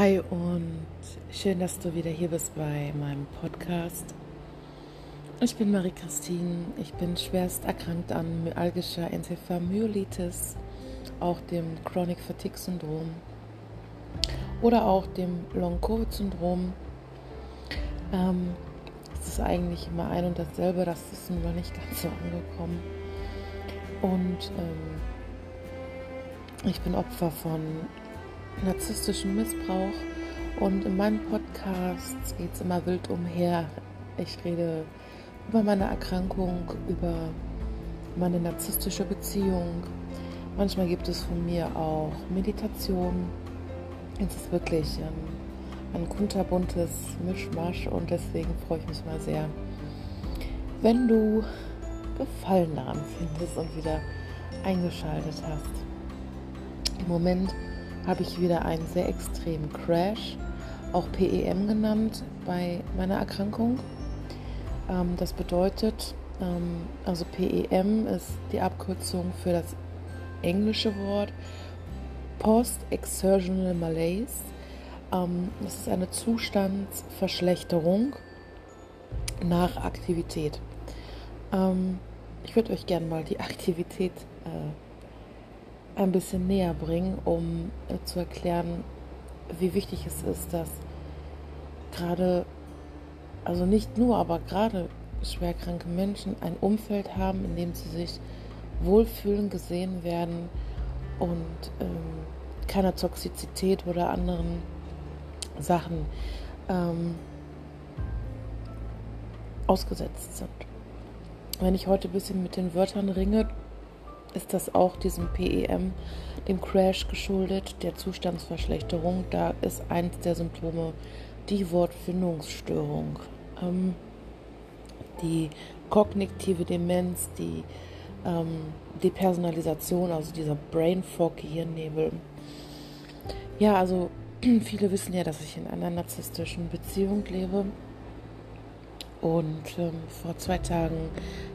Hi und schön, dass du wieder hier bist bei meinem Podcast. Ich bin Marie-Christine, ich bin schwerst erkrankt an myalgischer Enzephalmyelitis, auch dem Chronic Fatigue Syndrom oder auch dem Long Covid Syndrom. Ähm, es ist eigentlich immer ein und dasselbe, das ist mir noch nicht ganz so angekommen. Und ähm, ich bin Opfer von narzisstischen Missbrauch. Und in meinem Podcast geht es immer wild umher. Ich rede über meine Erkrankung, über meine narzisstische Beziehung. Manchmal gibt es von mir auch Meditation. Es ist wirklich ähm, ein kunterbuntes Mischmasch und deswegen freue ich mich mal sehr, wenn du Gefallen daran findest und wieder eingeschaltet hast. Im Moment habe ich wieder einen sehr extremen Crash, auch PEM genannt, bei meiner Erkrankung. Ähm, das bedeutet, ähm, also PEM ist die Abkürzung für das englische Wort Post-Exertional Malaise. Ähm, das ist eine Zustandsverschlechterung nach Aktivität. Ähm, ich würde euch gerne mal die Aktivität äh, ein bisschen näher bringen, um äh, zu erklären, wie wichtig es ist, dass gerade, also nicht nur, aber gerade schwerkranke Menschen ein Umfeld haben, in dem sie sich wohlfühlen, gesehen werden und ähm, keiner Toxizität oder anderen Sachen ähm, ausgesetzt sind. Wenn ich heute ein bisschen mit den Wörtern ringe, ist das auch diesem PEM, dem Crash geschuldet, der Zustandsverschlechterung. Da ist eins der Symptome die Wortfindungsstörung, ähm, die kognitive Demenz, die ähm, Depersonalisation, also dieser Brain Fog, Gehirnnebel. Ja, also viele wissen ja, dass ich in einer narzisstischen Beziehung lebe. Und ähm, vor zwei Tagen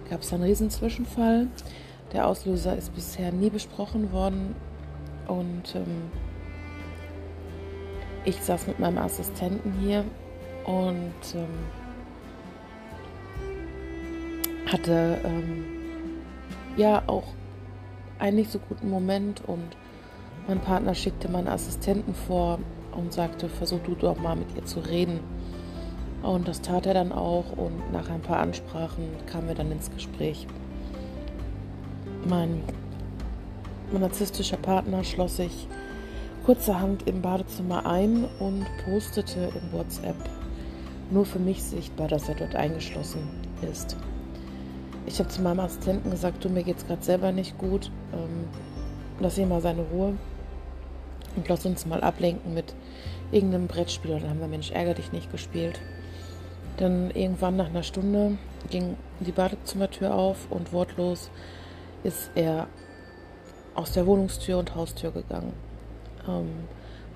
gab es einen Riesenzwischenfall. Der Auslöser ist bisher nie besprochen worden und ähm, ich saß mit meinem Assistenten hier und ähm, hatte ähm, ja auch einen nicht so guten Moment und mein Partner schickte meinen Assistenten vor und sagte, versuch du doch mal mit ihr zu reden. Und das tat er dann auch und nach ein paar Ansprachen kamen wir dann ins Gespräch. Mein, mein narzisstischer Partner schloss sich kurzerhand im Badezimmer ein und postete in WhatsApp nur für mich sichtbar, dass er dort eingeschlossen ist. Ich habe zu meinem Assistenten gesagt, du, mir geht es gerade selber nicht gut. Ähm, lass ihn mal seine Ruhe und lass uns mal ablenken mit irgendeinem Brettspiel. Oder haben wir Mensch, ärger dich nicht gespielt. Dann irgendwann nach einer Stunde ging die Badezimmertür auf und wortlos ist er aus der Wohnungstür und Haustür gegangen. Ähm,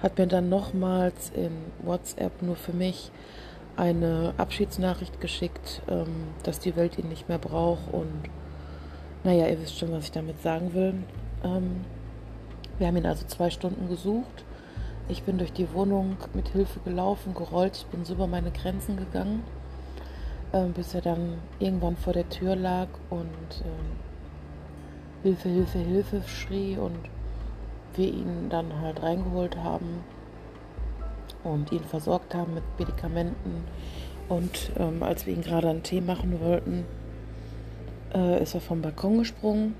hat mir dann nochmals in WhatsApp nur für mich eine Abschiedsnachricht geschickt, ähm, dass die Welt ihn nicht mehr braucht und naja, ihr wisst schon, was ich damit sagen will. Ähm, wir haben ihn also zwei Stunden gesucht. Ich bin durch die Wohnung mit Hilfe gelaufen, gerollt, bin so über meine Grenzen gegangen, äh, bis er dann irgendwann vor der Tür lag und äh, Hilfe, Hilfe, Hilfe schrie und wir ihn dann halt reingeholt haben und ihn versorgt haben mit Medikamenten. Und ähm, als wir ihn gerade einen Tee machen wollten, äh, ist er vom Balkon gesprungen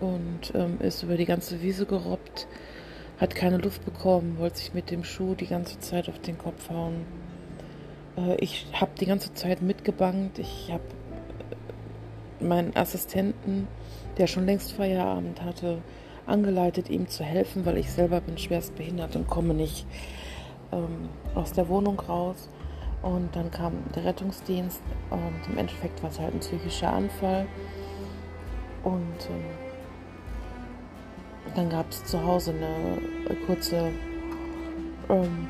und ähm, ist über die ganze Wiese gerobbt, hat keine Luft bekommen, wollte sich mit dem Schuh die ganze Zeit auf den Kopf hauen. Äh, ich habe die ganze Zeit mitgebangt. Ich habe meinen Assistenten der schon längst Feierabend hatte, angeleitet, ihm zu helfen, weil ich selber bin schwerst behindert und komme nicht ähm, aus der Wohnung raus. Und dann kam der Rettungsdienst und im Endeffekt war es halt ein psychischer Anfall. Und ähm, dann gab es zu Hause eine, eine kurze, ähm,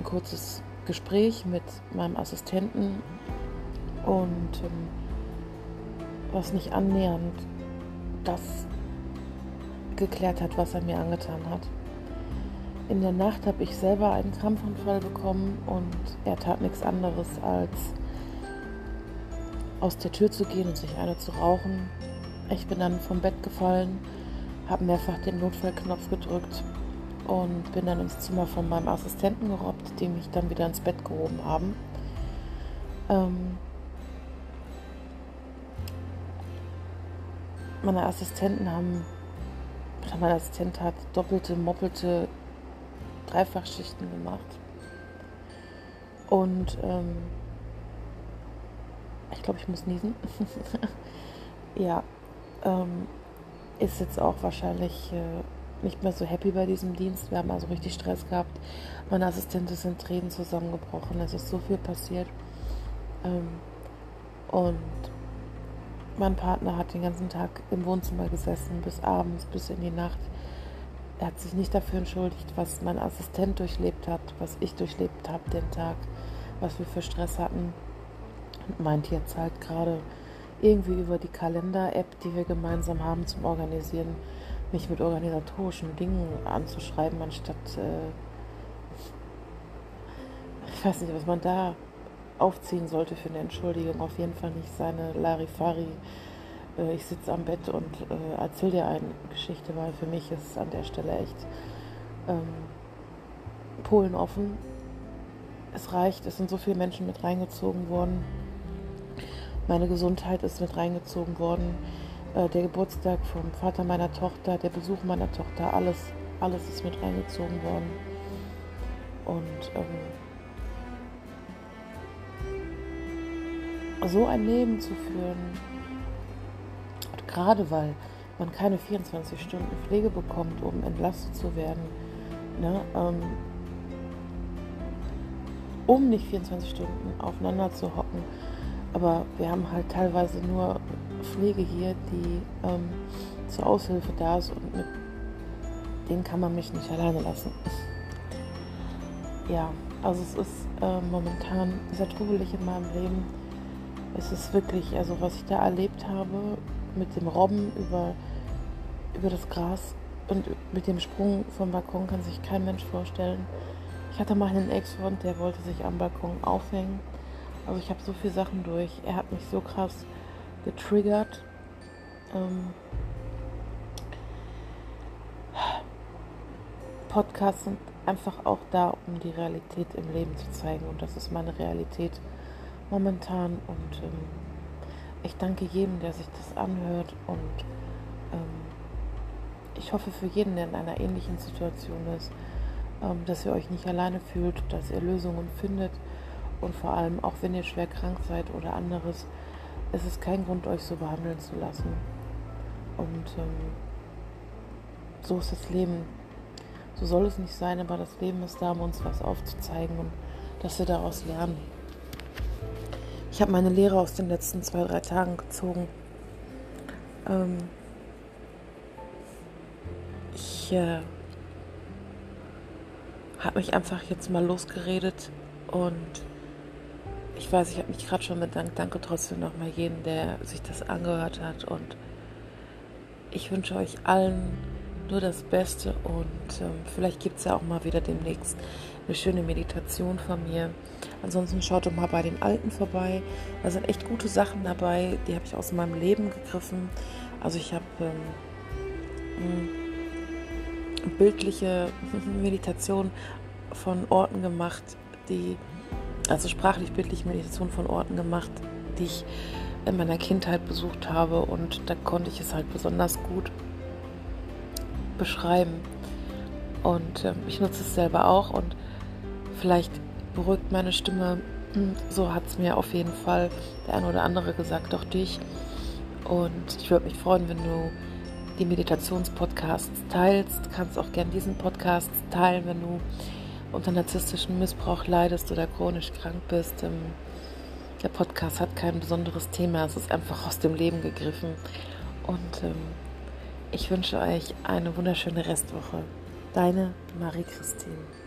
ein kurzes Gespräch mit meinem Assistenten und ähm, was nicht annähernd das geklärt hat, was er mir angetan hat. In der Nacht habe ich selber einen Krampfanfall bekommen und er tat nichts anderes als aus der Tür zu gehen und sich eine zu rauchen. Ich bin dann vom Bett gefallen, habe mehrfach den Notfallknopf gedrückt und bin dann ins Zimmer von meinem Assistenten gerobbt, die mich dann wieder ins Bett gehoben haben. Ähm meine Assistenten haben, oder mein Assistent hat doppelte, moppelte Dreifachschichten gemacht. Und ähm, ich glaube, ich muss niesen. ja, ähm, ist jetzt auch wahrscheinlich äh, nicht mehr so happy bei diesem Dienst. Wir haben also richtig Stress gehabt. Meine Assistentin sind Tränen zusammengebrochen. Es ist so viel passiert. Ähm, und mein Partner hat den ganzen Tag im Wohnzimmer gesessen, bis abends, bis in die Nacht. Er hat sich nicht dafür entschuldigt, was mein Assistent durchlebt hat, was ich durchlebt habe den Tag, was wir für Stress hatten. Und meint jetzt halt gerade irgendwie über die Kalender-App, die wir gemeinsam haben zum Organisieren, mich mit organisatorischen Dingen anzuschreiben, anstatt, äh, ich weiß nicht, was man da aufziehen sollte für eine Entschuldigung. Auf jeden Fall nicht seine Larifari. Äh, ich sitze am Bett und äh, erzähle dir eine Geschichte, weil für mich ist an der Stelle echt ähm, Polen offen. Es reicht, es sind so viele Menschen mit reingezogen worden. Meine Gesundheit ist mit reingezogen worden. Äh, der Geburtstag vom Vater meiner Tochter, der Besuch meiner Tochter, alles, alles ist mit reingezogen worden. Und ähm, so ein Leben zu führen, gerade weil man keine 24 Stunden Pflege bekommt, um entlastet zu werden, ne, ähm, um nicht 24 Stunden aufeinander zu hocken. Aber wir haben halt teilweise nur Pflege hier, die ähm, zur Aushilfe da ist und mit denen kann man mich nicht alleine lassen. ja, also es ist äh, momentan sehr trubelig in meinem Leben es ist wirklich, also was ich da erlebt habe mit dem Robben über, über das Gras und mit dem Sprung vom Balkon kann sich kein Mensch vorstellen. Ich hatte mal einen Ex-Freund, der wollte sich am Balkon aufhängen. Also ich habe so viele Sachen durch. Er hat mich so krass getriggert. Ähm Podcasts sind einfach auch da, um die Realität im Leben zu zeigen. Und das ist meine Realität momentan. Und ähm, ich danke jedem, der sich das anhört. Und ähm, ich hoffe für jeden, der in einer ähnlichen Situation ist, ähm, dass ihr euch nicht alleine fühlt, dass ihr Lösungen findet. Und vor allem, auch wenn ihr schwer krank seid oder anderes, es ist kein Grund, euch so behandeln zu lassen. Und ähm, so ist das Leben. So soll es nicht sein, aber das Leben ist da, um uns was aufzuzeigen und dass wir daraus lernen. Ich habe meine Lehre aus den letzten zwei, drei Tagen gezogen. Ähm ich äh, habe mich einfach jetzt mal losgeredet und ich weiß, ich habe mich gerade schon bedankt. Danke trotzdem nochmal jedem, der sich das angehört hat. Und ich wünsche euch allen nur das Beste und ähm, vielleicht gibt es ja auch mal wieder demnächst eine schöne Meditation von mir. Ansonsten schaut doch mal bei den Alten vorbei. Da sind echt gute Sachen dabei, die habe ich aus meinem Leben gegriffen. Also ich habe ähm, bildliche Meditation von Orten gemacht, die, also sprachlich bildliche Meditation von Orten gemacht, die ich in meiner Kindheit besucht habe und da konnte ich es halt besonders gut beschreiben. Und äh, ich nutze es selber auch und vielleicht beruhigt meine Stimme. Hm, so hat es mir auf jeden Fall der eine oder andere gesagt, auch dich. Und ich würde mich freuen, wenn du die Meditationspodcasts teilst. Du kannst auch gern diesen Podcast teilen, wenn du unter narzisstischem Missbrauch leidest oder chronisch krank bist. Ähm, der Podcast hat kein besonderes Thema, es ist einfach aus dem Leben gegriffen. Und ähm, ich wünsche euch eine wunderschöne Restwoche. Deine Marie-Christine.